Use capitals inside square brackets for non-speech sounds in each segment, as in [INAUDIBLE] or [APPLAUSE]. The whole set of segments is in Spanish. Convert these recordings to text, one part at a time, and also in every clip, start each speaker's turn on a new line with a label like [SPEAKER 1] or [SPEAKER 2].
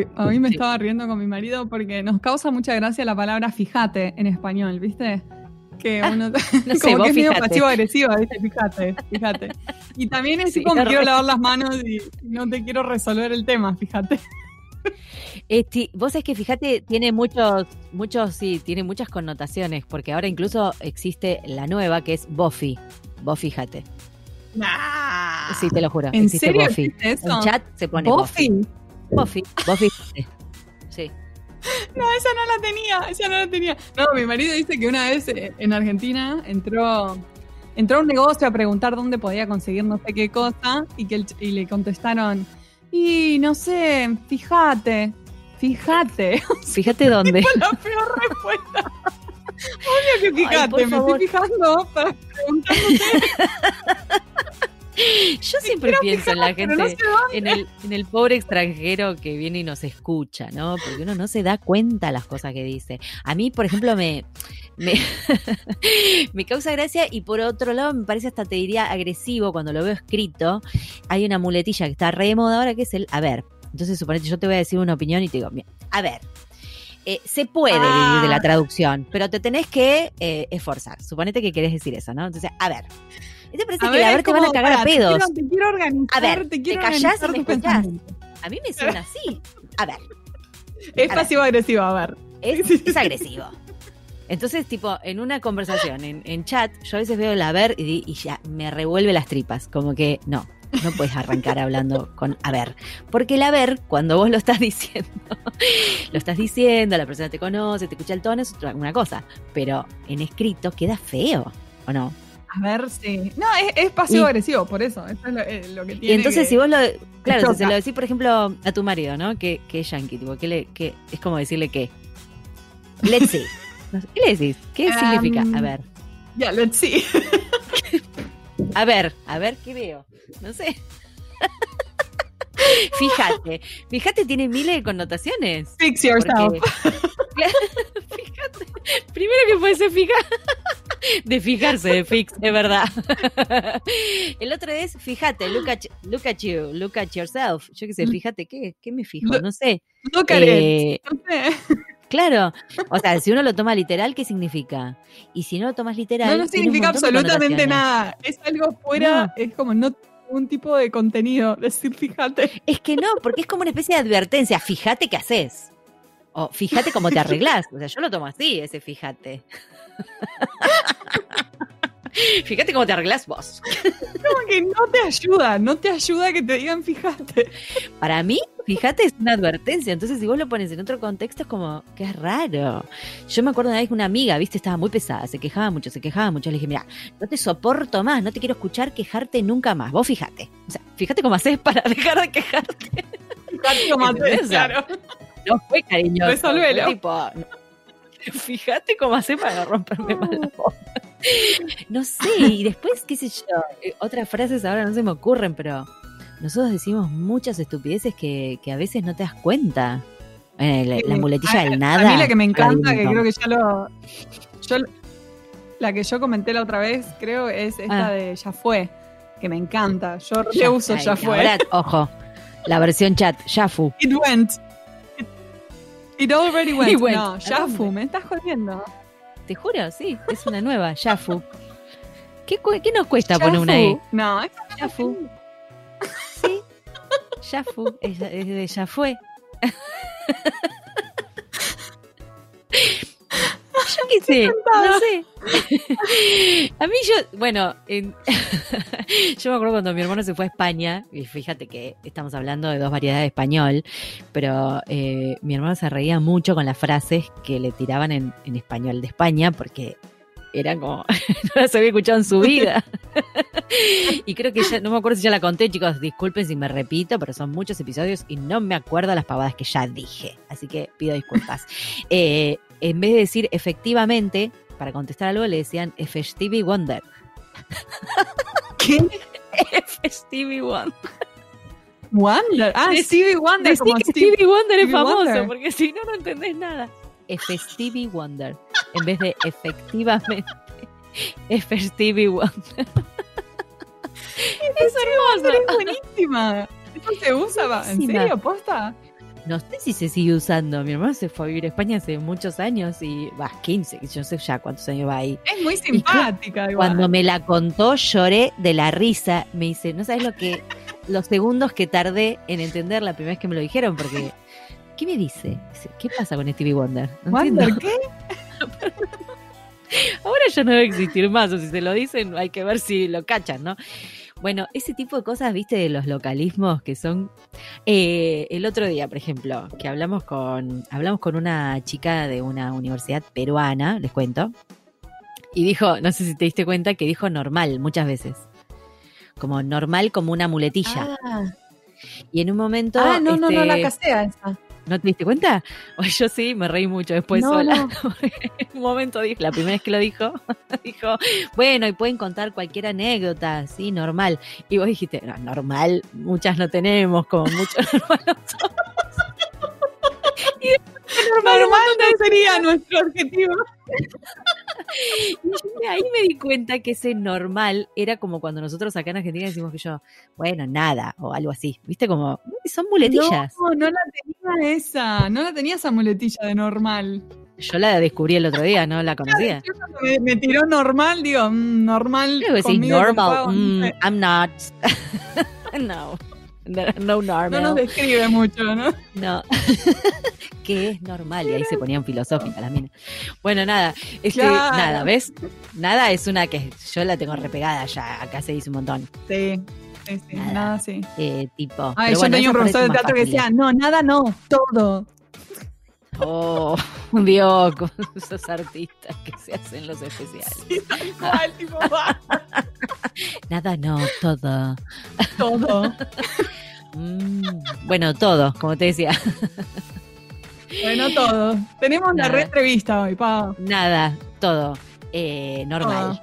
[SPEAKER 1] eh, a mí me estaba riendo con mi marido porque nos causa mucha gracia la palabra fíjate en español, ¿viste? Que
[SPEAKER 2] Ah,
[SPEAKER 1] uno
[SPEAKER 2] no sé, [LAUGHS]
[SPEAKER 1] como que es medio
[SPEAKER 2] fíjate.
[SPEAKER 1] pasivo-agresivo, ¿viste? Fíjate, fíjate. Y también es
[SPEAKER 2] Sí,
[SPEAKER 1] como quiero
[SPEAKER 2] re-
[SPEAKER 1] lavar las manos y no te quiero resolver el tema, fíjate.
[SPEAKER 2] Este, vos es que fíjate, tiene muchos, muchos, sí, tiene muchas connotaciones, porque ahora incluso existe la nueva que es Buffy. Vos fíjate. Sí, te lo juro.
[SPEAKER 1] ¿En
[SPEAKER 2] existe
[SPEAKER 1] serio
[SPEAKER 2] Buffy.
[SPEAKER 1] existe eso?
[SPEAKER 2] En chat se pone Buffy.
[SPEAKER 1] Buffy.
[SPEAKER 2] Buffy. [LAUGHS] Buffy. Sí.
[SPEAKER 1] No, esa no la tenía, esa no la tenía. No, mi marido dice que una vez eh, en Argentina entró, entró a un negocio a preguntar dónde podía conseguir no sé qué cosa y, que el ch- y le contestaron, y no sé, fíjate, fíjate. [LAUGHS]
[SPEAKER 2] Fíjate dónde.
[SPEAKER 1] la peor respuesta. [LAUGHS] Obvio que
[SPEAKER 2] Ay,
[SPEAKER 1] fíjate,
[SPEAKER 2] por
[SPEAKER 1] me
[SPEAKER 2] favor.
[SPEAKER 1] estoy fijando para preguntándote. [LAUGHS]
[SPEAKER 2] Yo siempre pienso en la
[SPEAKER 1] no
[SPEAKER 2] gente,
[SPEAKER 1] sé
[SPEAKER 2] en el, en el pobre extranjero que viene y nos escucha, ¿no? Porque uno no se da cuenta las cosas que dice. A mí, por ejemplo, me, me, [LAUGHS] me causa gracia y por otro lado me parece hasta te diría agresivo cuando lo veo escrito. Hay una muletilla que está re de moda ahora que es el a ver. Entonces, suponete, yo te voy a decir una opinión y te digo, mira, a ver. eh, se puede
[SPEAKER 1] Ah.
[SPEAKER 2] vivir de la traducción, pero te tenés que eh, esforzar. Suponete que querés decir eso, ¿no? Entonces, a ver. ¿Y te parece que a ver
[SPEAKER 1] es
[SPEAKER 2] te van a cagar a
[SPEAKER 1] pará, te
[SPEAKER 2] pedos?
[SPEAKER 1] quiero- Te quiero organizar,
[SPEAKER 2] A ver,
[SPEAKER 1] te
[SPEAKER 2] ¿te
[SPEAKER 1] quiero
[SPEAKER 2] callás
[SPEAKER 1] organizar
[SPEAKER 2] o me escuchás? A mí me suena así. A ver,
[SPEAKER 1] Es
[SPEAKER 2] A ver.
[SPEAKER 1] pasivo-agresivo, a ver.
[SPEAKER 2] es, agresivo. Entonces, tipo, en una conversación, en, en chat, yo a veces veo el a ver y, y ya me revuelve las tripas. Como que no, no puedes arrancar hablando con a ver. Porque el a ver, cuando vos lo estás diciendo, [LAUGHS] lo estás diciendo, la persona te conoce, te escucha el tono, es otra- una cosa. Pero en escrito queda feo, ¿o no?
[SPEAKER 1] A ver, sí. No, es, es pasivo-agresivo, por eso. Eso es lo, eh, lo que
[SPEAKER 2] Y
[SPEAKER 1] tiene.
[SPEAKER 2] entonces,
[SPEAKER 1] que-
[SPEAKER 2] si vos lo. Claro, si se lo decís, por ejemplo, a tu marido, ¿no? Que, que es yankee, tipo, que le, que es como decirle que. Let's see. [LAUGHS] ¿Qué le decís? ¿Qué
[SPEAKER 1] Um,
[SPEAKER 2] significa? A ver.
[SPEAKER 1] Ya, let's see. [LAUGHS]
[SPEAKER 2] A ver, a ver, ¿qué veo? No sé. [LAUGHS] Fíjate, fíjate, tiene miles de connotaciones.
[SPEAKER 1] Fix yourself.
[SPEAKER 2] Porque- Claro, fíjate. Primero que puede ser fijar. De fijarse, de fix, es verdad. [LAUGHS] El otro es, fíjate, look at, look at you, look at yourself. Yo qué sé, fíjate, ¿qué, qué me fijo? No sé.
[SPEAKER 1] Look at
[SPEAKER 2] Eh,
[SPEAKER 1] it. Sé.
[SPEAKER 2] Claro. O sea, si uno lo toma literal, ¿qué significa? Y si no lo tomas literal.
[SPEAKER 1] No, no significa
[SPEAKER 2] de
[SPEAKER 1] absolutamente nada. Es algo fuera,
[SPEAKER 2] No.
[SPEAKER 1] es como no un tipo de contenido. [LAUGHS] Decir, fíjate.
[SPEAKER 2] Es que no, porque es como una especie de advertencia. Fíjate qué haces. O fíjate cómo te arreglás. O sea, yo lo tomo así, ese fíjate. [LAUGHS] fíjate cómo te arreglás vos.
[SPEAKER 1] Como que no te ayuda, no te ayuda que te digan fíjate.
[SPEAKER 2] Para mí, fíjate es una advertencia. Entonces, si vos lo pones en otro contexto, es como que es raro. Yo me acuerdo una vez que una amiga, viste, estaba muy pesada, se quejaba mucho, se quejaba mucho. Le dije, mira, no te soporto más, no te quiero escuchar quejarte nunca más. Vos fíjate. O sea, fíjate cómo haces para [LAUGHS] dejar de quejarte.
[SPEAKER 1] Fíjate cómo
[SPEAKER 2] ¿Entendés?
[SPEAKER 1] claro.
[SPEAKER 2] No fue cariñoso.
[SPEAKER 1] Resolvelo.
[SPEAKER 2] fue tipo, no. [LAUGHS] Fíjate cómo hace para romperme más la [LAUGHS] bola. No sé, y después, qué sé yo, eh, otras frases ahora no se me ocurren, pero nosotros decimos muchas estupideces que, que a veces no te das cuenta. Eh, la, muletilla
[SPEAKER 1] A-
[SPEAKER 2] del
[SPEAKER 1] A
[SPEAKER 2] nada.
[SPEAKER 1] mí la que me encanta, que creo que ya lo. Yo, la que yo comenté la otra vez, creo, es esta
[SPEAKER 2] Ah.
[SPEAKER 1] de Ya fue. Que me encanta. Yo
[SPEAKER 2] Ya-
[SPEAKER 1] le uso
[SPEAKER 2] ay,
[SPEAKER 1] Ya fue.
[SPEAKER 2] Ahora, ojo, la versión chat, Yafu.
[SPEAKER 1] It went. It, already [LAUGHS] went.
[SPEAKER 2] It went.
[SPEAKER 1] No,
[SPEAKER 2] ¿A
[SPEAKER 1] ya
[SPEAKER 2] dónde?
[SPEAKER 1] fue. Me estás jodiendo.
[SPEAKER 2] Te juro, sí, es una nueva, Yafu. ¿Qué, qué nos cuesta poner una E?
[SPEAKER 1] No, esa
[SPEAKER 2] Yafu. Sí, Yafu, es, es de ya fue. Yo qué sé, no sé. [LAUGHS] A mí yo, bueno, en- [LAUGHS] yo me acuerdo cuando mi hermano se fue a España, y fíjate que estamos hablando de dos variedades de español, pero eh, mi hermano se reía mucho con las frases que le tiraban en, en español de España, porque eran como, [LAUGHS] no las había escuchado en su vida. y creo que ya, no me acuerdo si ya la conté, chicos, disculpen si me repito, pero son muchos episodios y no me acuerdo las pavadas que ya dije, así que pido disculpas. Eh, en vez de decir efectivamente, para contestar algo le decían. Stevie Wonder. [LAUGHS]
[SPEAKER 1] ¿Qué?
[SPEAKER 2] Stevie Wonder.
[SPEAKER 1] Wonder. Ah,
[SPEAKER 2] Decí-
[SPEAKER 1] Stevie Wonder.
[SPEAKER 2] Decí
[SPEAKER 1] Como
[SPEAKER 2] que
[SPEAKER 1] Stevie.
[SPEAKER 2] Stevie Wonder es
[SPEAKER 1] Stevie
[SPEAKER 2] famoso,
[SPEAKER 1] Wonder.
[SPEAKER 2] porque si no, no entendés nada. F. Stevie Wonder. En vez de efectivamente. F. Stevie Wonder. es hermoso.
[SPEAKER 1] Es buenísima. Eso se usa, va. ¿En serio? ¿Posta?
[SPEAKER 2] No sé si se sigue usando. Mi hermano se fue a vivir a España hace muchos años y va, 15, yo sé ya cuántos años va ahí.
[SPEAKER 1] Es muy simpática. Igual.
[SPEAKER 2] Cuando me la contó lloré de la risa. Me dice, no sabes lo que, los segundos que tardé en entender la primera vez que me lo dijeron, porque ¿qué me dice? Dice, ¿Qué pasa con Stevie Wonder? No
[SPEAKER 1] ¿Wonder
[SPEAKER 2] entiendo.
[SPEAKER 1] qué? [LAUGHS]
[SPEAKER 2] Ahora ya no debe existir más, o si se lo dicen, hay que ver si lo cachan, ¿no? Bueno, ese tipo de cosas, viste, de los localismos que son. Eh, el otro día, por ejemplo, que hablamos con, hablamos con una chica de una universidad peruana, les cuento, y dijo, no sé si te diste cuenta, que dijo normal muchas veces. Como normal, como una muletilla.
[SPEAKER 1] Ah,
[SPEAKER 2] Y en un momento.
[SPEAKER 1] Ah, no, no, no, la
[SPEAKER 2] este,
[SPEAKER 1] casea esa.
[SPEAKER 2] ¿No te diste cuenta? [LAUGHS] O yo sí, me reí mucho después
[SPEAKER 1] No,
[SPEAKER 2] sola.
[SPEAKER 1] no.
[SPEAKER 2] en [LAUGHS] un momento dijo, la primera vez que lo dijo, [LAUGHS] dijo, bueno, y pueden contar cualquier anécdota, sí, normal. Y vos dijiste, no, normal, muchas no tenemos, como mucho normal no somos".
[SPEAKER 1] Normal no sería nuestro objetivo. [LAUGHS]
[SPEAKER 2] Y ahí me di cuenta que ese normal era como cuando nosotros acá en Argentina decimos que yo, bueno, nada, o algo así. ¿Viste? Como, son muletillas.
[SPEAKER 1] No, no la tenía esa. No la tenía esa muletilla de normal.
[SPEAKER 2] Yo la descubrí el otro día, no la conocía.
[SPEAKER 1] Me, me tiró normal, digo, mm, normal.
[SPEAKER 2] Creo que sí, normal.
[SPEAKER 1] No
[SPEAKER 2] mm,
[SPEAKER 1] sé.
[SPEAKER 2] I'm not. [LAUGHS] no. No, no normal.
[SPEAKER 1] No nos describe mucho, ¿no?
[SPEAKER 2] No. [LAUGHS] que es normal. Y ahí se ponían filosóficas las minas. Bueno, nada. Este,
[SPEAKER 1] Claro.
[SPEAKER 2] Nada, ¿ves? Nada es una que yo la tengo repegada ya. Acá se dice un montón.
[SPEAKER 1] Sí, sí, sí,
[SPEAKER 2] Nada.
[SPEAKER 1] nada, sí.
[SPEAKER 2] Eh, tipo.
[SPEAKER 1] Ay, yo
[SPEAKER 2] bueno,
[SPEAKER 1] tenía un profesor de teatro que decía, no, nada no, todo.
[SPEAKER 2] Oh, Dios, [LAUGHS] con esos artistas que se hacen los especiales.
[SPEAKER 1] Sí, cual, tipo, [LAUGHS]
[SPEAKER 2] Nada, no, todo.
[SPEAKER 1] todo.
[SPEAKER 2] Mm, bueno, todo, como te decía.
[SPEAKER 1] Bueno, todo. Tenemos la
[SPEAKER 2] Nada.
[SPEAKER 1] re entrevista hoy, pa.
[SPEAKER 2] Nada, todo. Eh, normal.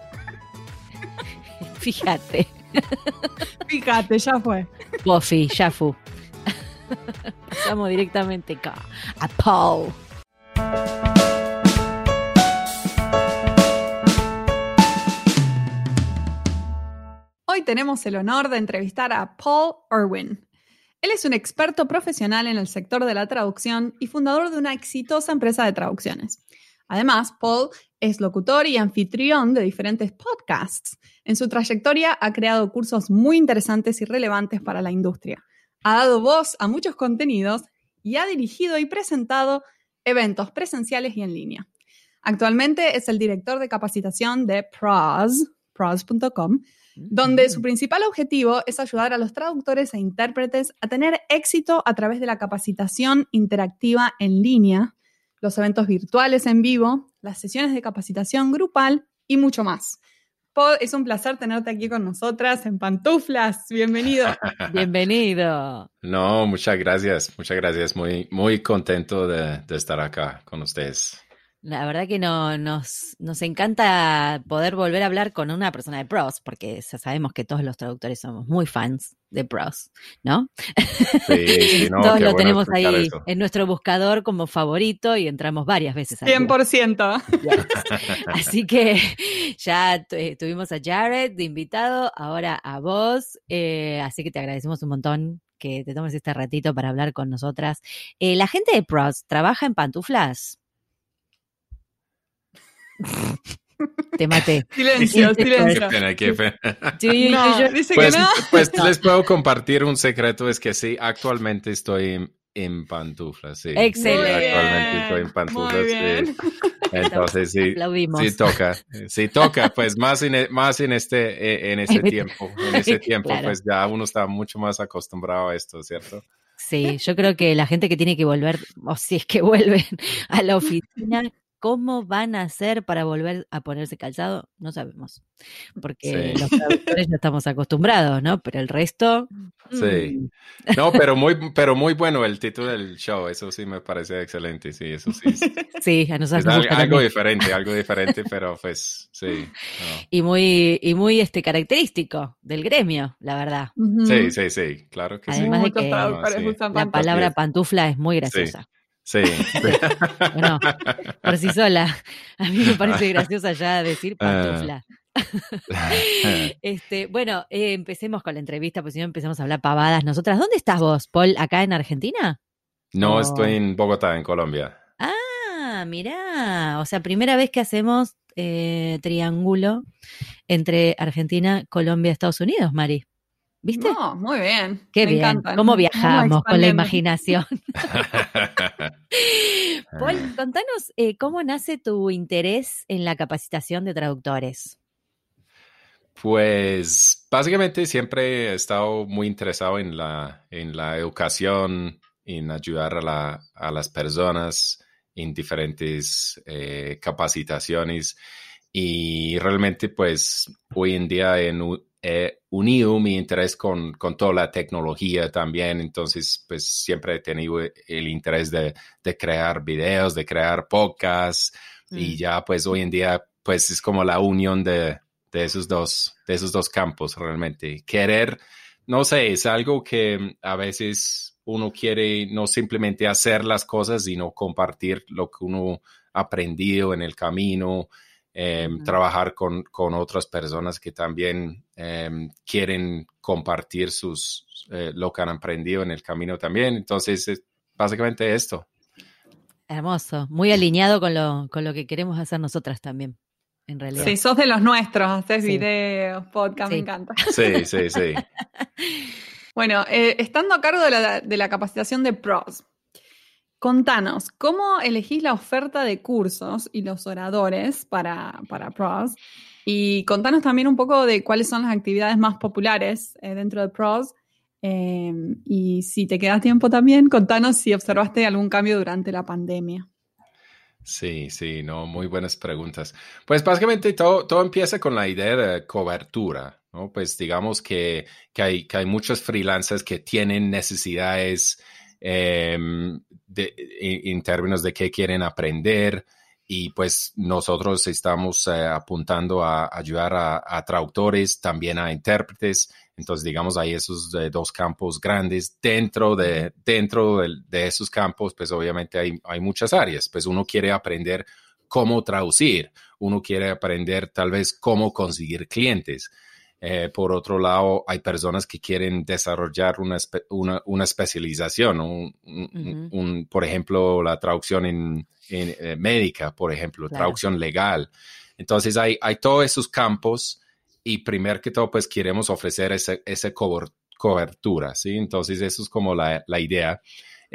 [SPEAKER 2] [LAUGHS] Fíjate.
[SPEAKER 1] Fíjate, ya fue.
[SPEAKER 2] Buffy, ya fu. Pasamos directamente acá a Paul.
[SPEAKER 1] Hoy tenemos el honor de entrevistar a Paul Irwin. Él es un experto profesional en el sector de la traducción y fundador de una exitosa empresa de traducciones. Además, Paul es locutor y anfitrión de diferentes podcasts. En su trayectoria ha creado cursos muy interesantes y relevantes para la industria. Ha dado voz a muchos contenidos y ha dirigido y presentado eventos presenciales y en línea. Actualmente es el director de capacitación de PROS, pros.com, donde su principal objetivo es ayudar a los traductores e intérpretes a tener éxito a través de la capacitación interactiva en línea, los eventos virtuales en vivo, las sesiones de capacitación grupal y mucho más. Paul, es un placer tenerte aquí con nosotras en pantuflas. Bienvenido. [LAUGHS]
[SPEAKER 2] Bienvenido.
[SPEAKER 3] No, muchas gracias, muchas gracias. Muy, muy contento de, de estar acá con ustedes.
[SPEAKER 2] La verdad que no, nos, nos encanta poder volver a hablar con una persona de pros, porque ya sabemos que todos los traductores somos muy fans de pros, ¿no?
[SPEAKER 3] Sí, sí, [LAUGHS] no,
[SPEAKER 2] todos lo
[SPEAKER 3] bueno
[SPEAKER 2] tenemos ahí
[SPEAKER 3] eso.
[SPEAKER 2] en nuestro buscador como favorito y entramos varias veces al día.
[SPEAKER 1] 100%. [LAUGHS]
[SPEAKER 2] Así que ya eh, tuvimos a Jared de invitado, ahora a vos, eh, así que te agradecemos un montón que te tomes este ratito para hablar con nosotras. Eh, la gente de Pros trabaja en pantuflas. Te maté. [LAUGHS]
[SPEAKER 1] Silencio,
[SPEAKER 3] Qué
[SPEAKER 1] silencio.
[SPEAKER 3] pena, qué pena.
[SPEAKER 2] Sí,
[SPEAKER 1] No,
[SPEAKER 2] yo-
[SPEAKER 1] dice
[SPEAKER 3] Pues,
[SPEAKER 1] que no.
[SPEAKER 3] pues les puedo compartir un secreto, es que sí, actualmente estoy en, en pantuflas, sí.
[SPEAKER 2] Excelente.
[SPEAKER 3] Sí, Actualmente estoy en pantuflas. Sí. Entonces sí,
[SPEAKER 2] aplaudimos.
[SPEAKER 3] sí toca, sí toca, pues más en, e- más en este, eh, en este [LAUGHS] tiempo, en ese tiempo,
[SPEAKER 2] Claro.
[SPEAKER 3] pues ya uno está mucho más acostumbrado a esto, ¿cierto?
[SPEAKER 2] Sí, yo creo que la gente que tiene que volver, o si es que vuelven a la oficina, ¿cómo van a hacer para volver a ponerse calzado? No sabemos. Porque
[SPEAKER 3] Sí.
[SPEAKER 2] los traductores ya estamos acostumbrados, ¿no? Pero el resto.
[SPEAKER 3] Sí.
[SPEAKER 2] mm,
[SPEAKER 3] No, pero muy, pero muy bueno el título del show, eso sí me parece excelente, sí, eso sí. [LAUGHS]
[SPEAKER 2] Sí, a nosotros
[SPEAKER 3] es
[SPEAKER 2] nos
[SPEAKER 3] al-
[SPEAKER 2] gusta
[SPEAKER 3] algo
[SPEAKER 2] también.
[SPEAKER 3] diferente, algo [LAUGHS] diferente, pero pues sí. no.
[SPEAKER 2] Y muy, y muy este característico del gremio, la verdad.
[SPEAKER 3] Sí, sí, sí, claro que sí.
[SPEAKER 2] Además de que
[SPEAKER 3] sí.
[SPEAKER 2] La palabra pantufla es muy graciosa.
[SPEAKER 3] Sí. [LAUGHS]
[SPEAKER 2] Bueno, por sí sola. A mí me parece graciosa ya decir pantufla. [LAUGHS] Este, bueno, eh, empecemos con la entrevista, porque si no empezamos a hablar pavadas nosotras. ¿Dónde estás vos, Paul? ¿Acá en Argentina?
[SPEAKER 3] No
[SPEAKER 2] Oh.
[SPEAKER 3] estoy en Bogotá, en Colombia.
[SPEAKER 2] Ah, mirá. O sea, primera vez que hacemos eh, triángulo entre Argentina, Colombia, Estados Unidos, Mari. ¿Viste?
[SPEAKER 1] No, muy bien.
[SPEAKER 2] Qué
[SPEAKER 1] me
[SPEAKER 2] bien.
[SPEAKER 1] encantan.
[SPEAKER 2] ¿Cómo viajamos con la imaginación? [LAUGHS] [LAUGHS] Paul, contanos eh, cómo nace tu interés en la capacitación de traductores.
[SPEAKER 3] Pues básicamente siempre he estado muy interesado en la, en la educación, en ayudar a, la- a las personas en diferentes eh, capacitaciones y realmente pues hoy en día he, nu- he unido mi interés con, con toda la tecnología también, entonces pues siempre he tenido el interés de, de crear videos, de crear podcasts y
[SPEAKER 2] Mm.
[SPEAKER 3] ya pues hoy en día pues es como la unión de, de esos dos, de esos dos campos realmente. Querer, no sé, es algo que a veces uno quiere no simplemente hacer las cosas, sino compartir lo que uno ha aprendido en el camino, eh,
[SPEAKER 2] Ujú.
[SPEAKER 3] trabajar con, con otras personas que también eh, quieren compartir sus, eh, lo que han aprendido en el camino también. Entonces, es básicamente esto.
[SPEAKER 2] Hermoso, muy alineado con lo, con lo que queremos hacer nosotras también, en realidad.
[SPEAKER 1] Sí, sos de los nuestros, haces
[SPEAKER 2] Sí.
[SPEAKER 1] videos, podcast,
[SPEAKER 2] Sí.
[SPEAKER 1] me encanta.
[SPEAKER 3] Sí, sí, sí. [LAUGHS]
[SPEAKER 1] Bueno, eh, estando a cargo de la, de la capacitación de pros, contanos, ¿cómo elegís la oferta de cursos y los oradores para, para pros? Y contanos también un poco de cuáles son las actividades más populares eh, dentro de pros. Eh, y si te queda tiempo también, contanos si observaste algún cambio durante la pandemia.
[SPEAKER 3] Sí, sí, no, muy buenas preguntas. Pues básicamente todo, todo empieza con la idea de cobertura, ¿no? Pues digamos que, que hay, que hay muchos freelancers que tienen necesidades de- en, términos de qué quieren aprender y pues nosotros estamos eh, apuntando a ayudar a, a traductores, también a intérpretes. Entonces, digamos, hay esos eh, dos campos grandes. Dentro de, dentro del- de, esos campos, pues obviamente hay, hay muchas áreas. Pues uno quiere aprender cómo traducir, uno quiere aprender tal vez cómo conseguir clientes. Eh, por otro lado, hay personas que quieren desarrollar una, espe- una, una especialización, un, un-
[SPEAKER 2] Ujú.
[SPEAKER 3] un- por ejemplo, la traducción en, en, eh, médica, por ejemplo,
[SPEAKER 2] Claro.
[SPEAKER 3] traducción legal. Entonces, hay, hay todos esos campos y primero que todo, pues queremos ofrecer esa, esa cober- cobertura, ¿sí? Entonces, eso es como la, la idea.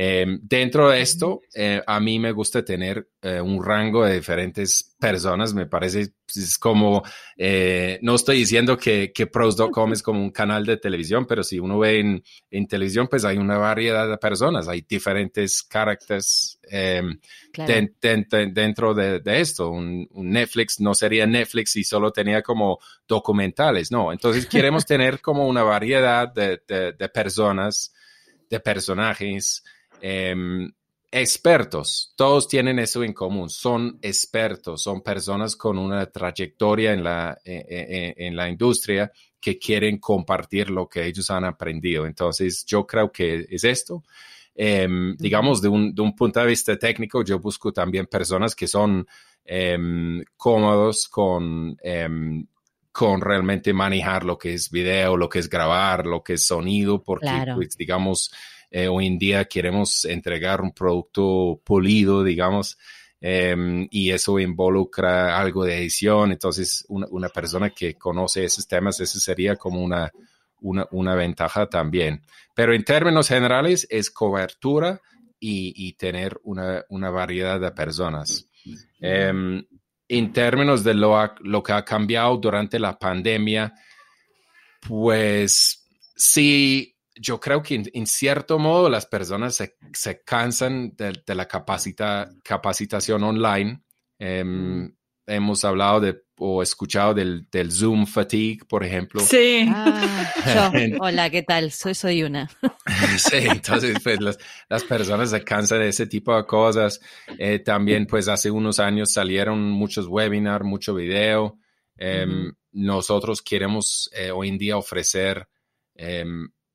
[SPEAKER 3] Eh, dentro de esto, eh, a mí me gusta tener eh, un rango de diferentes personas. Me parece pues, es como, no estoy diciendo que, que pros.com es como un canal de televisión, pero si uno ve en, en televisión, pues hay una variedad de personas, hay diferentes caracteres
[SPEAKER 2] Claro.
[SPEAKER 3] dentro de, esto. Un, un Netflix no sería Netflix si solo tenía como documentales, no. Entonces queremos [LAUGHS] tener como una variedad de personas, de personajes, em, expertos. Todos tienen eso en común. Son expertos, son personas con una trayectoria en la, eh, eh, en la industria que quieren compartir lo que ellos han aprendido. Entonces yo creo que es esto. Em, digamos, de un, de un punto de vista técnico, yo busco también personas que son em, cómodos con, con realmente manejar lo que es video, lo que es grabar, lo que es sonido, porque,
[SPEAKER 2] Claro.
[SPEAKER 3] pues, digamos, eh, hoy en día queremos entregar un producto pulido, digamos, em, y eso involucra algo de edición. Entonces, una, persona que conoce esos temas, eso sería como una, una, ventaja también. Pero en términos generales es cobertura y, tener una, una variedad de personas. Em, en términos de lo, lo que ha cambiado durante la pandemia, pues sí, yo creo que en, en cierto modo las personas se, se cansan de, de la capacita, capacitación online. Em, Hemos hablado de o escuchado del, del Zoom fatigue, por ejemplo.
[SPEAKER 1] Sí.
[SPEAKER 2] Ah, yo. [LAUGHS] Hola, ¿qué tal? Soy, soy una. [LAUGHS]
[SPEAKER 3] Sí, entonces pues las, las personas se cansan de ese tipo de cosas. Eh, también pues hace unos años salieron muchos webinars, mucho video. Eh,
[SPEAKER 2] Ujú.
[SPEAKER 3] Nosotros queremos eh, hoy en día ofrecer eh,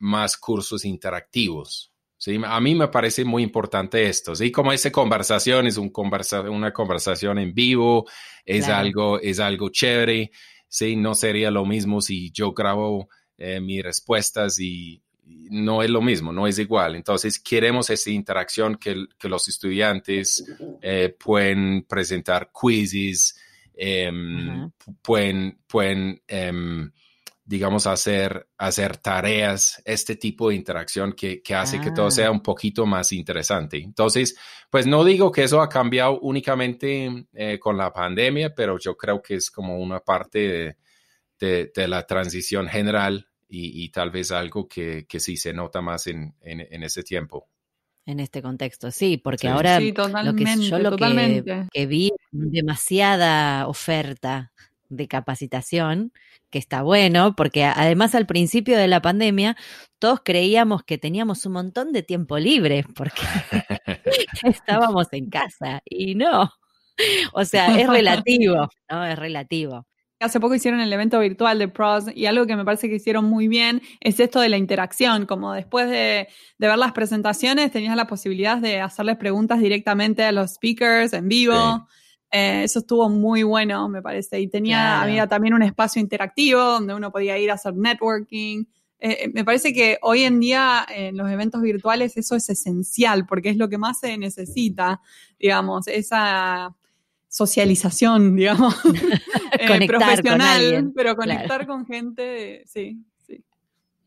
[SPEAKER 3] más cursos interactivos. ¿sí? A mí me parece muy importante esto. ¿sí? Como esa conversación es un conversa una conversación en vivo, es,
[SPEAKER 2] Claro.
[SPEAKER 3] algo, es algo chévere. ¿sí? No sería lo mismo si yo grabo eh, mis respuestas y, no es lo mismo, no es igual. Entonces, queremos esa interacción que, los estudiantes eh, pueden presentar quizzes, em, pueden, pueden em, digamos, hacer, hacer tareas, este tipo de interacción que, hace que todo sea ah. un poquito más interesante. Entonces, pues no digo que eso ha cambiado únicamente eh, con la pandemia, pero yo creo que es como una parte de, la transición general y, tal vez algo que, sí se nota más en, ese tiempo.
[SPEAKER 2] En este contexto, sí, porque ahora lo que yo lo que, que vi demasiada oferta de capacitación, que está bueno, porque además al principio de la pandemia todos creíamos que teníamos un montón de tiempo libre [LAUGHS] porque [LAUGHS] estábamos en casa y no. O sea, es relativo, ¿no? Es relativo.
[SPEAKER 1] Hace poco hicieron el evento virtual de PROS y algo que me parece que hicieron muy bien es esto de la interacción, como después de, ver las presentaciones tenías la posibilidad de hacerles preguntas directamente a los speakers en vivo. Eh, eso estuvo muy bueno, me parece. Y tenía, había también un espacio interactivo donde uno podía ir a hacer networking. Eh, eh, me parece que hoy en día en los eventos virtuales eso es esencial porque es lo que más se necesita, digamos, esa socialización, digamos, [LAUGHS] profesional, pero conectar con gente, sí,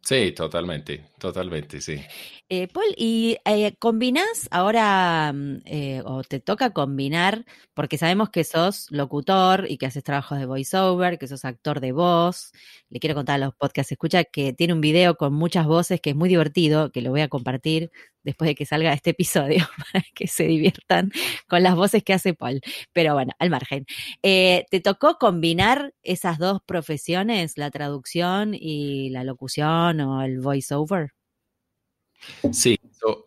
[SPEAKER 3] Sí, totalmente, totalmente, sí.
[SPEAKER 2] Eh, Paul, ¿y eh, combinás ahora, mm, eh, o te toca combinar, porque sabemos que sos locutor y que haces trabajos de voiceover, que sos actor de voz? Le quiero contar a los podcasts, escucha que tiene un video con muchas voces que es muy divertido, que lo voy a compartir después de que salga este episodio [LAUGHS] para que se diviertan con las voces que hace Paul. Pero bueno, al margen. Eh, ¿Te tocó combinar esas dos profesiones, la traducción y la locución o el voiceover?
[SPEAKER 3] Sí,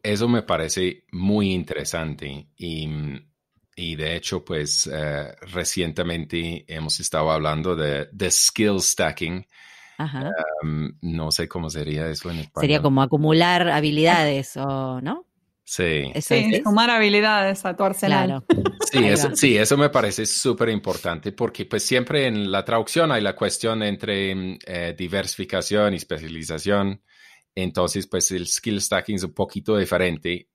[SPEAKER 3] eso, me parece muy interesante y, de hecho, pues eh, recientemente hemos estado hablando de, de skill stacking. No sé cómo sería eso en español.
[SPEAKER 2] Sería como acumular habilidades o, ¿no?
[SPEAKER 3] Sí.
[SPEAKER 1] sí, sumar habilidades a tu arsenal.
[SPEAKER 3] Sí, eso, sí, eso me parece súper importante porque pues siempre en la traducción hay la cuestión entre eh, diversificación y especialización. Entonces, pues el skill stacking es un poquito diferente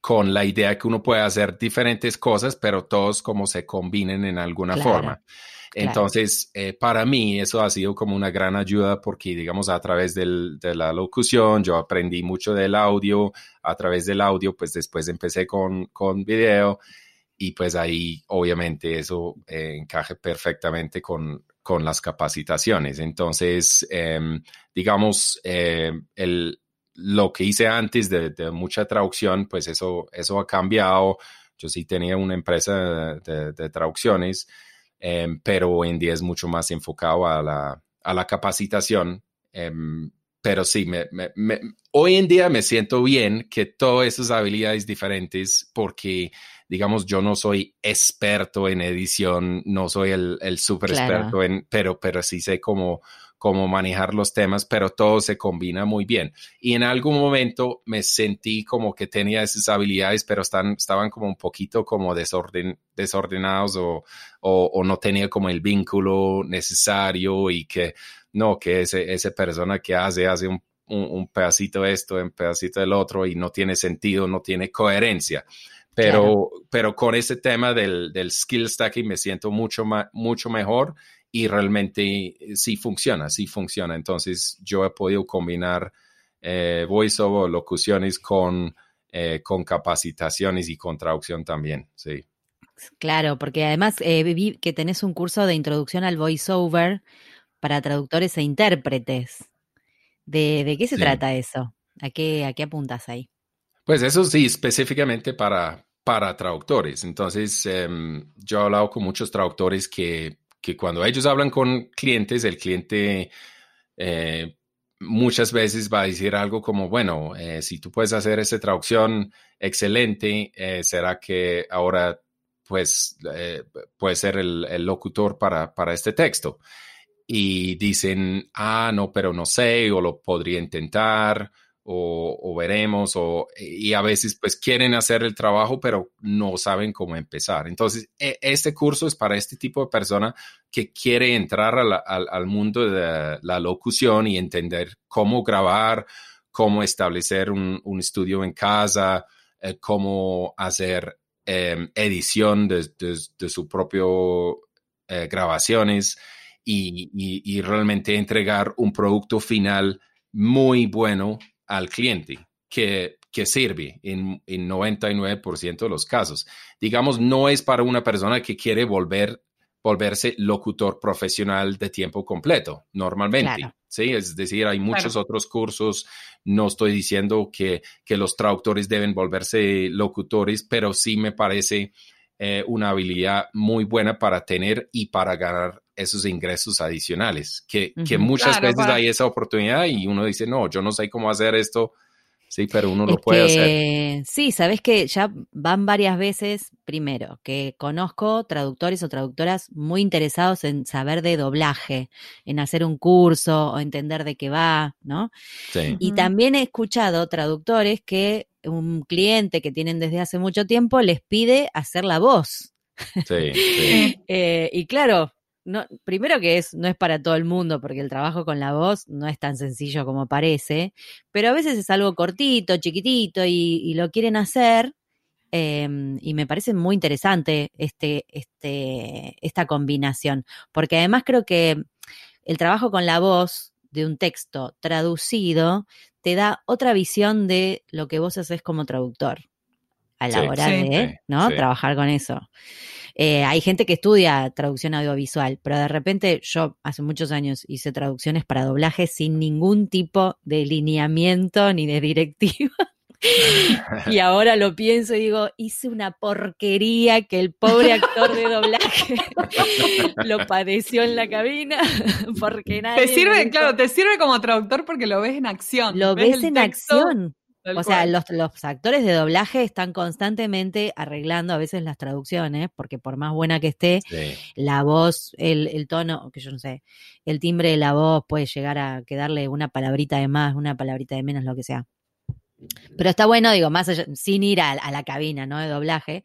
[SPEAKER 3] con la idea que uno puede hacer diferentes cosas, pero todos como se combinen en alguna forma. Entonces, eh, para mí eso ha sido como una gran ayuda porque, digamos, a través del, de la locución, yo aprendí mucho del audio, a través del audio, pues después empecé con, con video y pues ahí obviamente eso eh, encaje perfectamente con, con las capacitaciones. Entonces, em, digamos, em, el, lo que hice antes de, mucha traducción, pues eso, eso ha cambiado. Yo sí tenía una empresa de, traducciones, em, pero hoy en día es mucho más enfocado a la, a la capacitación. pero sí, me, hoy en día me siento bien que todas esas habilidades diferentes, porque digamos, yo no soy experto en edición, no soy el, el súper experto en, pero, pero sí sé cómo, cómo manejar los temas, pero todo se combina muy bien. Y en algún momento me sentí como que tenía esas habilidades, pero están, estaban como un poquito como desorden, desordenados o, o, no tenía como el vínculo necesario y que no, que ese, esa persona que hace, hace un, un, un pedacito de esto, un pedacito del otro y no tiene sentido, no tiene coherencia. Pero, pero con ese tema del, del, skill stacking me siento mucho, mucho mejor y realmente eh, sí funciona, sí funciona. Entonces yo he podido combinar eh, voiceover, locuciones con, eh, con capacitaciones y con traducción también, sí.
[SPEAKER 2] Claro, porque además eh, vi que tenés un curso de introducción al voiceover para traductores e intérpretes. ¿De, de qué se trata eso? ¿A qué, ¿A qué apuntas ahí?
[SPEAKER 3] Pues eso sí, específicamente para, para traductores. Entonces, em, yo he hablado con muchos traductores que, que, cuando ellos hablan con clientes, el cliente eh, muchas veces va a decir algo como, bueno, eh, si tú puedes hacer esa traducción excelente, eh, será que ahora pues puede ser el, el locutor para, para este texto. Y dicen, ah, no, pero no sé, o lo podría intentar, o, veremos, o, y a veces pues quieren hacer el trabajo, pero no saben cómo empezar. Entonces, e, este curso es para este tipo de persona que quiere entrar al, mundo de la locución y entender cómo grabar, cómo establecer un, estudio en casa, eh, cómo hacer em, edición de, su propio eh, grabaciones y, realmente entregar un producto final muy bueno al cliente que, que sirve en, en 99% de los casos. Digamos, no es para una persona que quiere volver volverse locutor profesional de tiempo completo, normalmente. Sí, es decir, hay muchos otros cursos. No estoy diciendo que, que, los traductores deben volverse locutores, pero sí me parece eh, una habilidad muy buena para tener y para ganar esos ingresos adicionales, que, que muchas veces hay esa oportunidad y uno dice, no, yo no sé cómo hacer esto Sí, pero uno lo puede hacer.
[SPEAKER 2] Sí, sabes que ya van varias veces, primero, que conozco traductores o traductoras muy interesados en saber de doblaje, en hacer un curso o entender de qué va, ¿no? Sí. Y también he escuchado traductores que un cliente que tienen desde hace mucho tiempo les pide hacer la voz. Sí. sí. [LAUGHS] Eh, y claro, no, primero que es, no es para todo el mundo, porque el trabajo con la voz no es tan sencillo como parece, pero a veces es algo cortito, chiquitito, y, lo quieren hacer. Em, y me parece muy interesante este, este, esta combinación, porque además creo que el trabajo con la voz de un texto traducido te da otra visión de lo que vos haces como traductor a la hora de ¿no? trabajar con eso. Eh, hay gente que estudia traducción audiovisual, pero de repente yo hace muchos años hice traducciones para doblaje sin ningún tipo de lineamiento ni de directiva. [LAUGHS] y ahora lo pienso y digo, hice una porquería que el pobre actor de doblaje [LAUGHS] lo padeció en la cabina porque nadie
[SPEAKER 1] Te sirve, claro, te sirve como traductor porque lo ves en acción.
[SPEAKER 2] Lo ves, en acción. O sea, los, actores de doblaje están constantemente arreglando a veces las traducciones, porque por más buena que esté, la voz, el, el, tono, que yo no sé, el timbre de la voz puede llegar a quedarle una palabrita de más, una palabrita de menos, lo que sea. Pero está bueno, digo, más allá, sin ir a, la cabina, ¿no? De doblaje,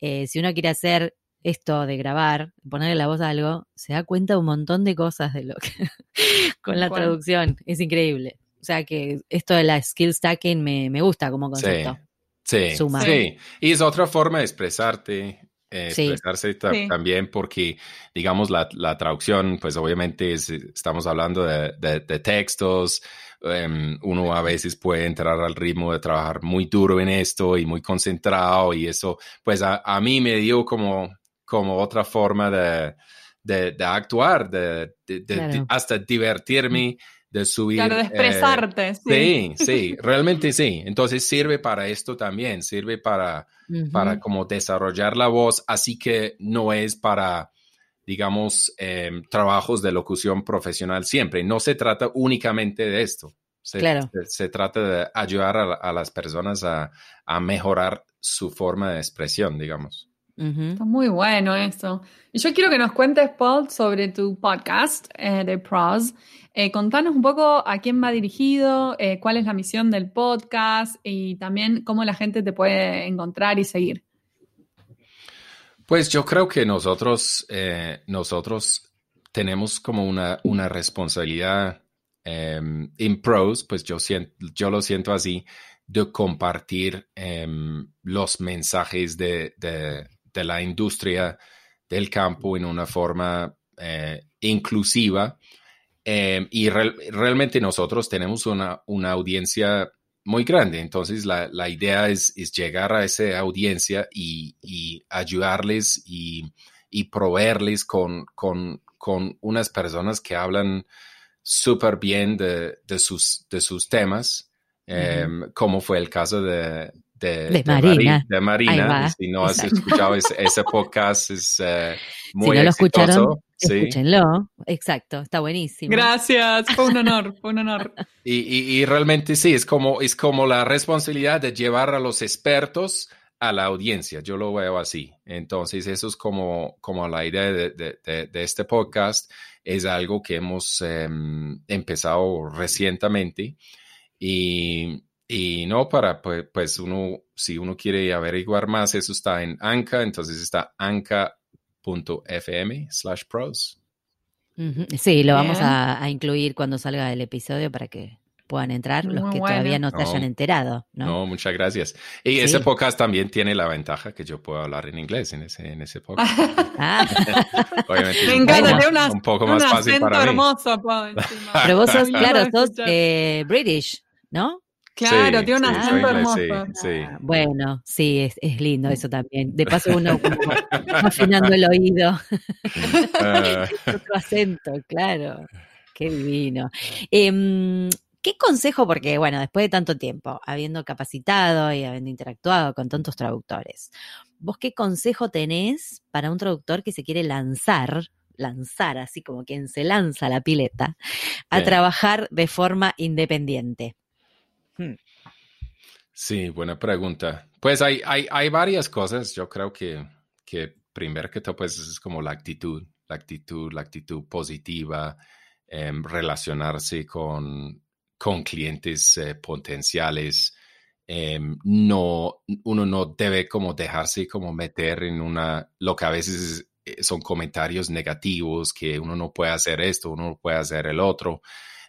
[SPEAKER 2] eh, si uno quiere hacer esto de grabar, ponerle la voz a algo, se da cuenta un montón de cosas de lo que [LAUGHS] con la traducción. Es increíble. O sea que esto de la skill stacking me, gusta como concepto.
[SPEAKER 3] Sí, sí, Y es otra forma de expresarte, eh, expresarse también porque, digamos, la, traducción, pues obviamente estamos hablando de, textos, em, uno a veces puede entrar al ritmo de trabajar muy duro en esto y muy concentrado y eso, pues a, mí me dio como, como otra forma de, actuar, de, hasta divertirme de subir.
[SPEAKER 1] Claro, de eh, expresarte.
[SPEAKER 3] sí. sí. realmente sí. Entonces sirve para esto también, sirve para, para como desarrollar la voz, así que no es para, digamos, em, trabajos de locución profesional siempre. No se trata únicamente de esto. Se, claro. se, trata de ayudar a, las personas a, a mejorar su forma de expresión, digamos.
[SPEAKER 1] Está muy bueno eso. Y yo quiero que nos cuentes, Paul, sobre tu podcast eh, de Pros. Eh, contanos un poco a quién va dirigido, eh, cuál es la misión del podcast y también cómo la gente te puede encontrar y seguir.
[SPEAKER 3] Pues yo creo que nosotros, nosotros tenemos como una, una responsabilidad em, en Pros, pues yo, yo lo siento así, de compartir em, los mensajes de de la industria del campo en una forma eh, inclusiva. Eh, y realmente nosotros tenemos una, una, audiencia muy grande, entonces la, la idea es, es, llegar a esa audiencia y, y ayudarles y, y proveerles con, con, con, unas personas que hablan súper bien de, de, sus, de sus temas, eh, como fue el caso de, de, Marina. de Marina. Si no has escuchado ese, podcast, es eh, [LAUGHS] muy Si no lo escucharon,
[SPEAKER 2] escúchenlo. Exacto, está buenísimo.
[SPEAKER 1] Gracias, fue un honor, fue un honor. [LAUGHS]
[SPEAKER 3] Y, y, realmente sí, es como, es como la responsabilidad de llevar a los expertos a la audiencia, yo lo veo así. Entonces, eso es como, como la idea de, de, de este podcast, es algo que hemos em, empezado recientemente y y no, para, pues, pues, uno, si uno quiere averiguar más, eso está en Anca, entonces está anca.fm slash pros.
[SPEAKER 2] Sí, lo vamos a, incluir cuando salga el episodio para que puedan entrar, los
[SPEAKER 1] Muy
[SPEAKER 2] que
[SPEAKER 1] bueno.
[SPEAKER 2] todavía no te
[SPEAKER 3] No.
[SPEAKER 2] hayan enterado, ¿no?
[SPEAKER 3] No, muchas gracias. Y
[SPEAKER 2] Sí.
[SPEAKER 3] ese podcast también tiene la ventaja que yo puedo hablar en inglés en ese, en ese podcast. [LAUGHS]
[SPEAKER 2] Ah, [LAUGHS]
[SPEAKER 3] Obviamente
[SPEAKER 1] Me
[SPEAKER 3] un
[SPEAKER 1] encanta,
[SPEAKER 3] poco,
[SPEAKER 1] tiene
[SPEAKER 3] más,
[SPEAKER 1] una-
[SPEAKER 3] un poco
[SPEAKER 1] un
[SPEAKER 3] más fácil para mí.
[SPEAKER 1] hermoso,
[SPEAKER 2] pero vos sos, claro, sos eh, British, ¿no?
[SPEAKER 1] Claro,
[SPEAKER 3] Sí,
[SPEAKER 1] tiene un
[SPEAKER 3] sí,
[SPEAKER 1] acento hermoso.
[SPEAKER 3] sí, sí.
[SPEAKER 2] Ah, bueno, sí, es, es lindo eso también. De paso uno como [LAUGHS] afinando el oído.
[SPEAKER 3] Eh, [LAUGHS]
[SPEAKER 2] Otro acento, claro. Qué divino. Em, ¿Qué consejo, porque bueno, después de tanto tiempo, habiendo capacitado y habiendo interactuado con tantos traductores, ¿vos qué consejo tenés para un traductor que se quiere lanzar, lanzar así como quien se lanza a la pileta, a
[SPEAKER 3] Bien.
[SPEAKER 2] trabajar de forma independiente?
[SPEAKER 3] Sí, buena pregunta. Pues hay, hay, hay varias cosas. Yo creo que, que primero que todo, pues es como la actitud, la actitud, la actitud positiva, em, relacionarse con, con clientes eh, potenciales. Em, no, uno no debe como dejarse como meter en una, lo que a veces eh, son comentarios negativos, que uno no puede hacer esto, uno no puede hacer el otro,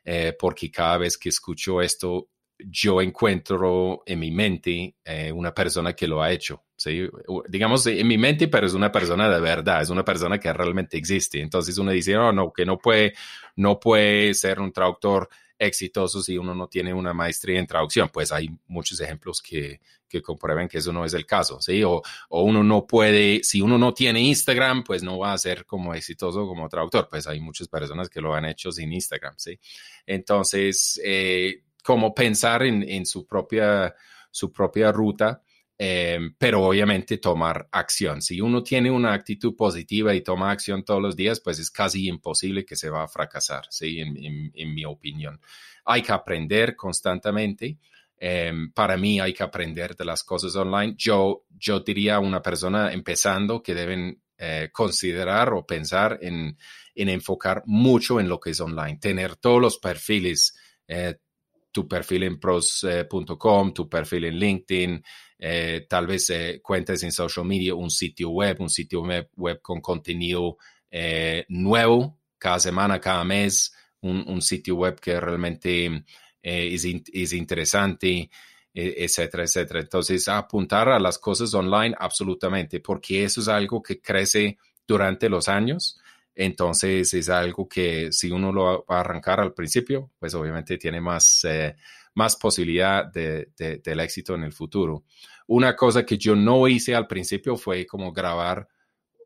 [SPEAKER 3] eh, porque cada vez que escucho esto, yo encuentro en mi mente eh, una persona que lo ha hecho, ¿sí? Digamos en mi mente, pero es una persona de verdad, es una persona que realmente existe. Entonces uno dice, no, no, que no puede, no puede ser un traductor exitoso si uno no tiene una maestría en traducción. Pues hay muchos ejemplos que, que comprueban que eso no es el caso, ¿sí? O, o uno no puede, si uno no tiene Instagram, pues no va a ser como exitoso como traductor. Pues hay muchas personas que lo han hecho sin Instagram, ¿sí? Entonces, eh, como pensar en, en su, propia, su propia ruta, eh, pero obviamente tomar acción. Si uno tiene una actitud positiva y toma acción todos los días, pues es casi imposible que se va a fracasar, ¿sí? En, en- en mi opinión. Hay que aprender constantemente. Eh, para mí hay que aprender de las cosas online. Yo, yo diría a una persona empezando que deben eh, considerar o pensar en, en enfocar mucho en lo que es online, tener todos los perfiles, eh, tu perfil en pros.com, tu perfil en LinkedIn, eh, tal vez eh, cuentas en social media, un sitio web, un sitio web, web con contenido eh, nuevo cada semana, cada mes, un, sitio web que realmente eh, es, es interesante, eh, etcétera, etcétera. Entonces, apuntar a las cosas online absolutamente, porque eso es algo que crece durante los años. Entonces, es algo que si uno lo va a arrancar al principio, pues obviamente tiene más, eh, más posibilidad de, de- del éxito en el futuro. Una cosa que yo no hice al principio fue como grabar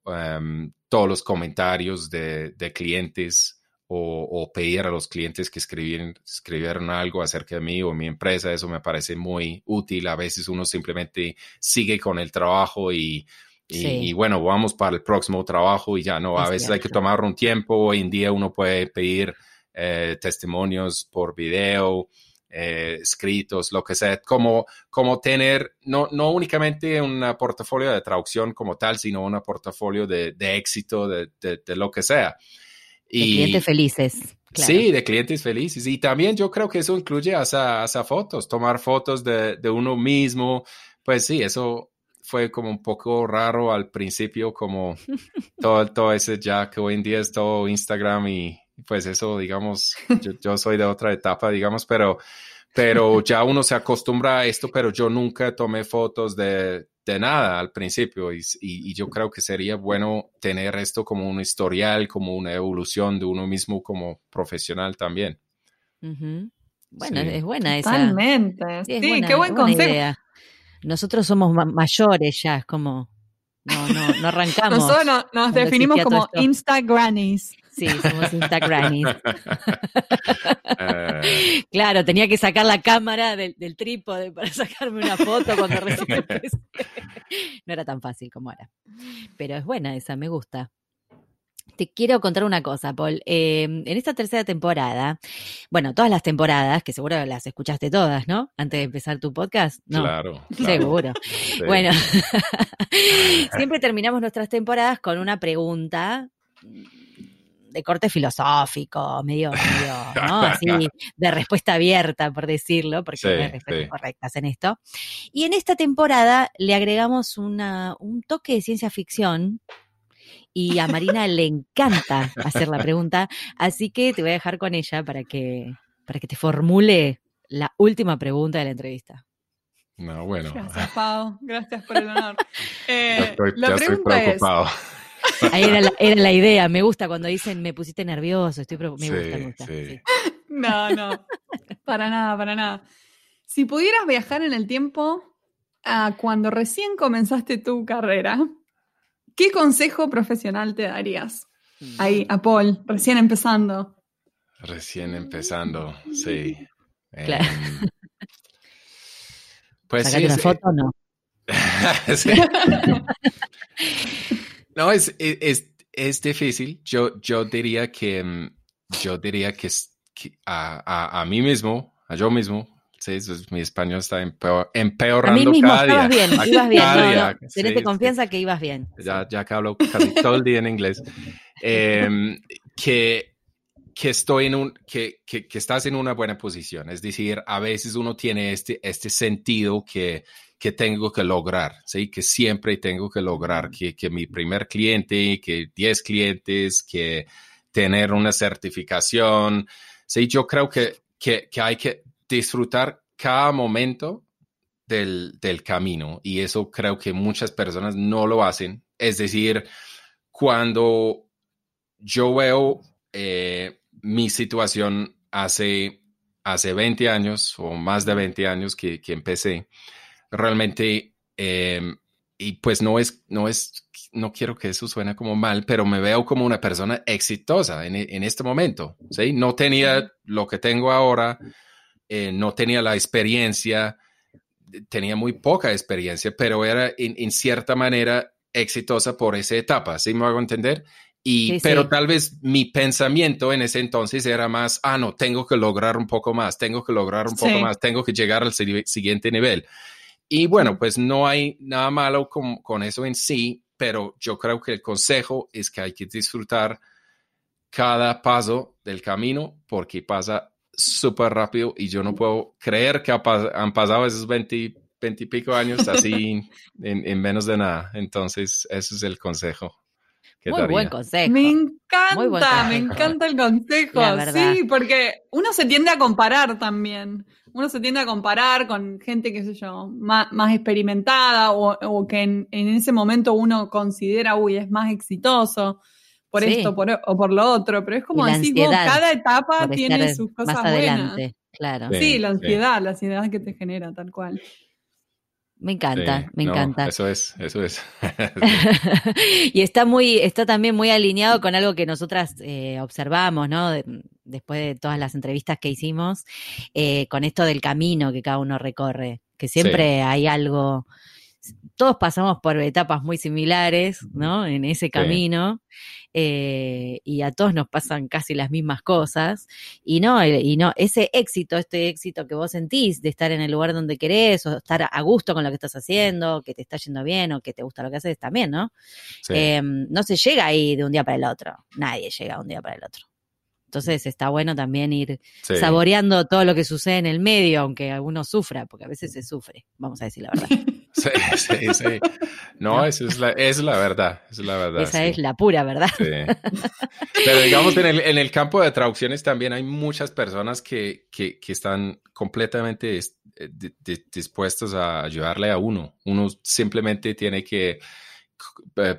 [SPEAKER 3] em, todos los comentarios de, de clientes o, pedir a los clientes que escribieran, escribieran algo acerca de mí o mi empresa. Eso me parece muy útil. A veces uno simplemente sigue con el trabajo y, y,
[SPEAKER 2] Sí.
[SPEAKER 3] y bueno, vamos para el próximo trabajo y ya no. A
[SPEAKER 2] Es
[SPEAKER 3] veces hay que
[SPEAKER 2] cierto.
[SPEAKER 3] tomar un tiempo. Hoy en día uno puede pedir eh, testimonios por video, eh, escritos, lo que sea, como, como tener no, no únicamente un portafolio de traducción como tal, sino un portafolio de, de éxito, de, de- de lo que sea.
[SPEAKER 2] De clientes felices. Claro.
[SPEAKER 3] Sí, de clientes felices. Y también yo creo que eso incluye hasta, hasta fotos, tomar fotos de, de uno mismo. Pues sí, eso fue como un poco raro al principio, como todo, todo ese ya que hoy en día es todo Instagram y pues eso, digamos, yo, yo soy de otra etapa, digamos, pero, pero ya uno se acostumbra a esto, pero yo nunca tomé fotos de, de nada al principio y, y, y yo creo que sería bueno tener esto como un historial, como una evolución de uno mismo como profesional también.
[SPEAKER 2] Ujú. Bueno,
[SPEAKER 3] Sí.
[SPEAKER 2] es buena esa.
[SPEAKER 1] Totalmente.
[SPEAKER 2] Sí, es
[SPEAKER 1] Sí,
[SPEAKER 2] buena-
[SPEAKER 1] qué buen consejo.
[SPEAKER 2] idea. Nosotros somos ma- mayores ya, es como. No, no, no [LAUGHS] arrancamos.
[SPEAKER 1] Nosotros no- nos definimos como
[SPEAKER 2] esto.
[SPEAKER 1] Instagrannies.
[SPEAKER 2] Sí, somos Instagramis.
[SPEAKER 3] Eh, [LAUGHS] [LAUGHS]
[SPEAKER 2] Claro, tenía que sacar la cámara del, del trípode para sacarme una foto cuando recién empecé. No era tan fácil como ahora. Pero es buena esa, me gusta. Te quiero contar una cosa, Paul. Eh, en esta tercera temporada, bueno, todas las temporadas, que seguro las escuchaste todas, ¿no? Antes de empezar tu podcast. No,
[SPEAKER 3] claro, [LAUGHS] claro.
[SPEAKER 2] seguro.
[SPEAKER 3] Sí.
[SPEAKER 2] Bueno, [LAUGHS] siempre terminamos nuestras temporadas con una pregunta de corte filosófico, medio, medio, ¿no? Así, de respuesta abierta, por decirlo, porque
[SPEAKER 3] Sí,
[SPEAKER 2] no hay respuestas
[SPEAKER 3] sí.
[SPEAKER 2] correctas en esto. Y en esta temporada le agregamos una, un toque de ciencia ficción. Y a Marina le encanta hacer la pregunta, así que te voy a dejar con ella para que, para que te formule la última pregunta de la entrevista.
[SPEAKER 3] No, bueno.
[SPEAKER 1] Gracias, Pau. Gracias por el honor. [LAUGHS] Eh,
[SPEAKER 3] Ya estoy,
[SPEAKER 1] la
[SPEAKER 3] ya estoy
[SPEAKER 1] pregunta es,
[SPEAKER 3] preocupado.
[SPEAKER 2] Ahí era la, era la idea. Me gusta cuando dicen me pusiste nervioso, estoy Me
[SPEAKER 3] Sí,
[SPEAKER 2] gusta, me gusta.
[SPEAKER 3] sí.
[SPEAKER 2] sí.
[SPEAKER 1] No, no. Para nada, para nada. Si pudieras viajar en el tiempo a cuando recién comenzaste tu carrera, ¿qué consejo profesional te darías? Ahí, a Paul, recién empezando.
[SPEAKER 3] Recién empezando, sí.
[SPEAKER 2] Claro.
[SPEAKER 3] Em, [LAUGHS] pues sí,
[SPEAKER 2] una
[SPEAKER 3] es-
[SPEAKER 2] foto, no. [LAUGHS]
[SPEAKER 3] Sí. [LAUGHS] No, es, es, es- es difícil. Yo, yo diría que mm, yo diría que, que a, a, a mí mismo, a yo mismo, sí, eso es- mi español está empeor-
[SPEAKER 2] A
[SPEAKER 3] empeorando
[SPEAKER 2] mí mismo
[SPEAKER 3] cada día.
[SPEAKER 2] bien,
[SPEAKER 3] a [LAUGHS]
[SPEAKER 2] ibas bien. No,
[SPEAKER 3] día.
[SPEAKER 2] no,
[SPEAKER 3] Sí,
[SPEAKER 2] tenete
[SPEAKER 3] sí.
[SPEAKER 2] confianza que ibas bien.
[SPEAKER 3] Ya, ya que hablo casi todo el día en inglés. [LAUGHS] Em, que, que estoy en un, que, que, que estás en una buena posición. Es decir, a veces uno tiene este, este sentido que, que tengo que lograr, ¿sí? Que siempre tengo que lograr, que, que mi primer cliente, que 10 clientes, que tener una certificación, ¿sí? Yo creo que, que, que hay que disfrutar cada momento del, del camino y eso creo que muchas personas no lo hacen. Es decir, cuando yo veo eh, mi situación hace, hace 20 años o más de 20 años que, que empecé, realmente, eh, y pues no es, no es, no quiero que eso suene como mal, pero me veo como una persona exitosa en, en este momento, ¿sí? No tenía lo que tengo ahora, eh, no tenía la experiencia, tenía muy poca experiencia, pero era en, en cierta manera exitosa por esa etapa, ¿sí me hago entender? Y,
[SPEAKER 2] Sí, sí.
[SPEAKER 3] pero tal vez mi pensamiento en ese entonces era más, ah, no, tengo que lograr un poco más, tengo que lograr un poco
[SPEAKER 1] Sí.
[SPEAKER 3] más, tengo que llegar al si- siguiente nivel. Y bueno, pues no hay nada malo con, con eso en sí, pero yo creo que el consejo es que hay que disfrutar cada paso del camino porque pasa súper rápido y yo no puedo creer que ha pas- han pasado esos 20, 20 y pico años así [LAUGHS] en, en menos de nada. Entonces, ese es el consejo que
[SPEAKER 2] Muy
[SPEAKER 3] daría.
[SPEAKER 2] buen consejo.
[SPEAKER 1] Me encanta, me encanta el consejo. Sí, porque uno se tiende a comparar también. Uno se tiende a comparar con gente, qué sé yo, más, más experimentada o, o que en, en ese momento uno considera, uy, es más exitoso por
[SPEAKER 2] Sí.
[SPEAKER 1] esto por, o por lo otro. Pero es como decís vos,
[SPEAKER 2] ansiedad
[SPEAKER 1] cada etapa tiene sus cosas
[SPEAKER 2] más
[SPEAKER 1] buenas.
[SPEAKER 2] adelante. Claro.
[SPEAKER 3] Sí.
[SPEAKER 1] Sí, la ansiedad, la ansiedad que te genera, tal cual.
[SPEAKER 2] Me encanta,
[SPEAKER 3] Sí,
[SPEAKER 2] me
[SPEAKER 3] no,
[SPEAKER 2] encanta.
[SPEAKER 3] Eso es, eso es. [LAUGHS] [LAUGHS]
[SPEAKER 2] y está muy, está también muy alineado con algo que nosotras eh, observamos, ¿no? De- después de todas las entrevistas que hicimos, eh, con esto del camino que cada uno recorre, que siempre hay algo. Todos pasamos por etapas muy similares, ¿no? En ese camino, eh, y a todos nos pasan casi las mismas cosas, y no, eh, y no, ese éxito, este éxito que vos sentís de estar en el lugar donde querés, o estar a gusto con lo que estás haciendo, que te está yendo bien, o que te gusta lo que haces también, ¿no?
[SPEAKER 3] Sí.
[SPEAKER 2] Eh, no se llega ahí de un día para el otro. Nadie llega de un día para el otro. Entonces está bueno también ir
[SPEAKER 3] Sí.
[SPEAKER 2] saboreando todo lo que sucede en el medio, aunque alguno sufra, porque a veces se sufre, vamos a decir la verdad. [LAUGHS]
[SPEAKER 3] Sí, sí, sí. No,
[SPEAKER 2] ¿No?
[SPEAKER 3] esa es la, es la verdad, es la verdad.
[SPEAKER 2] Esa
[SPEAKER 3] sí.
[SPEAKER 2] es la pura verdad.
[SPEAKER 3] Sí. Pero digamos, en el, en el campo de traducciones también hay muchas personas que, que, que están completamente dis- di- di- dispuestos a ayudarle a uno. Uno simplemente tiene que eh,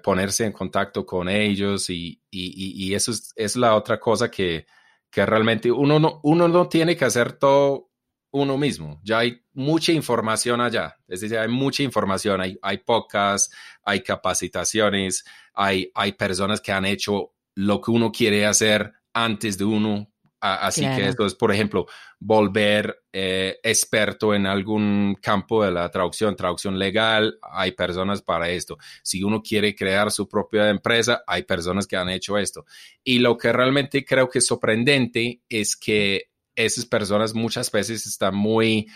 [SPEAKER 3] ponerse en contacto con ellos y, y, y- y eso es, es la otra cosa que, que realmente uno no, uno no tiene que hacer todo uno mismo. Ya hay mucha información allá. Es decir, hay mucha información. Hay, hay podcasts, hay capacitaciones, hay, hay personas que han hecho lo que uno quiere hacer antes de uno. Así
[SPEAKER 2] Claro.
[SPEAKER 3] que esto es, por ejemplo, volver eh, experto en algún campo de la traducción, traducción legal, hay personas para esto. Si uno quiere crear su propia empresa, hay personas que han hecho esto. Y lo que realmente creo que es sorprendente es que esas personas muchas veces están muy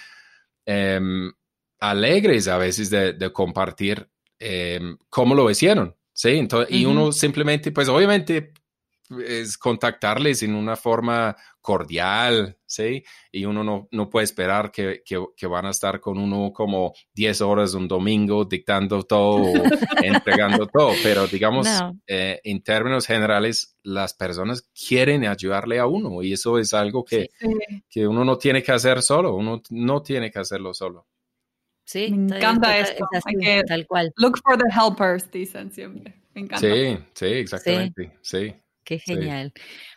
[SPEAKER 3] em, alegres a veces de, de compartir em, cómo lo hicieron, ¿sí? Entonces, Y uno simplemente, pues obviamente es contactarles en una forma cordial, ¿sí? Y uno no, no puede esperar que, que, van a estar con uno como 10 horas un domingo dictando todo, [LAUGHS] entregando todo, pero digamos, eh, en términos generales, las personas quieren ayudarle a uno y eso es algo que, que uno no tiene que hacer solo, uno no tiene que hacerlo solo.
[SPEAKER 1] Sí, me encanta esto. tal cual. Look for the helpers, dicen siempre. Me encanta.
[SPEAKER 3] Sí, sí, exactamente. Sí.
[SPEAKER 2] Qué genial.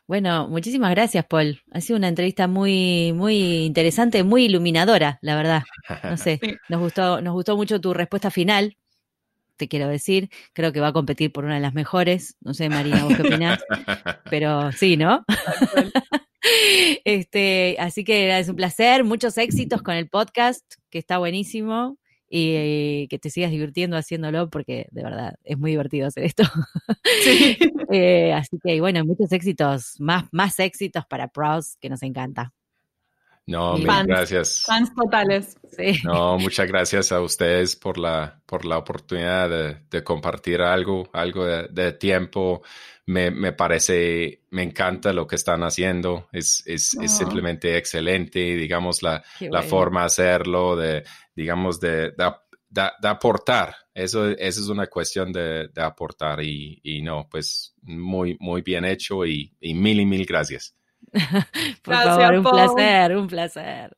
[SPEAKER 2] Bueno, muchísimas gracias, Paul. Ha sido una entrevista muy, muy interesante, muy iluminadora, la verdad. No [LAUGHS] sé, nos gustó, nos gustó mucho tu respuesta final. Te quiero decir, creo que va a competir por una de las mejores. No sé, Marina, vos qué opinás. [LAUGHS] Pero sí, ¿no? [LAUGHS] este, así que es un placer, muchos éxitos con el podcast, que está buenísimo y que te sigas divirtiendo haciéndolo porque de verdad es muy divertido hacer esto. Sí. [LAUGHS] Eh, así que bueno, muchos éxitos, más, más éxitos para Pros que nos encanta.
[SPEAKER 3] No, muchas gracias.
[SPEAKER 1] Fans totales.
[SPEAKER 3] Sí. No, muchas gracias a ustedes por la, por la oportunidad de, de compartir algo, algo de, tiempo. Me, me, parece, me encanta lo que están haciendo. Es, es, es simplemente excelente, digamos, la, la forma de hacerlo, de, digamos, de, de, aportar. Eso, eso, es una cuestión de, aportar y, y, no, pues muy, muy bien hecho y, y mil y mil gracias. [LAUGHS]
[SPEAKER 2] Por favor, un placer, un placer.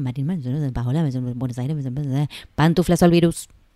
[SPEAKER 2] Marín, Buenos Aires, Pantuflas al virus.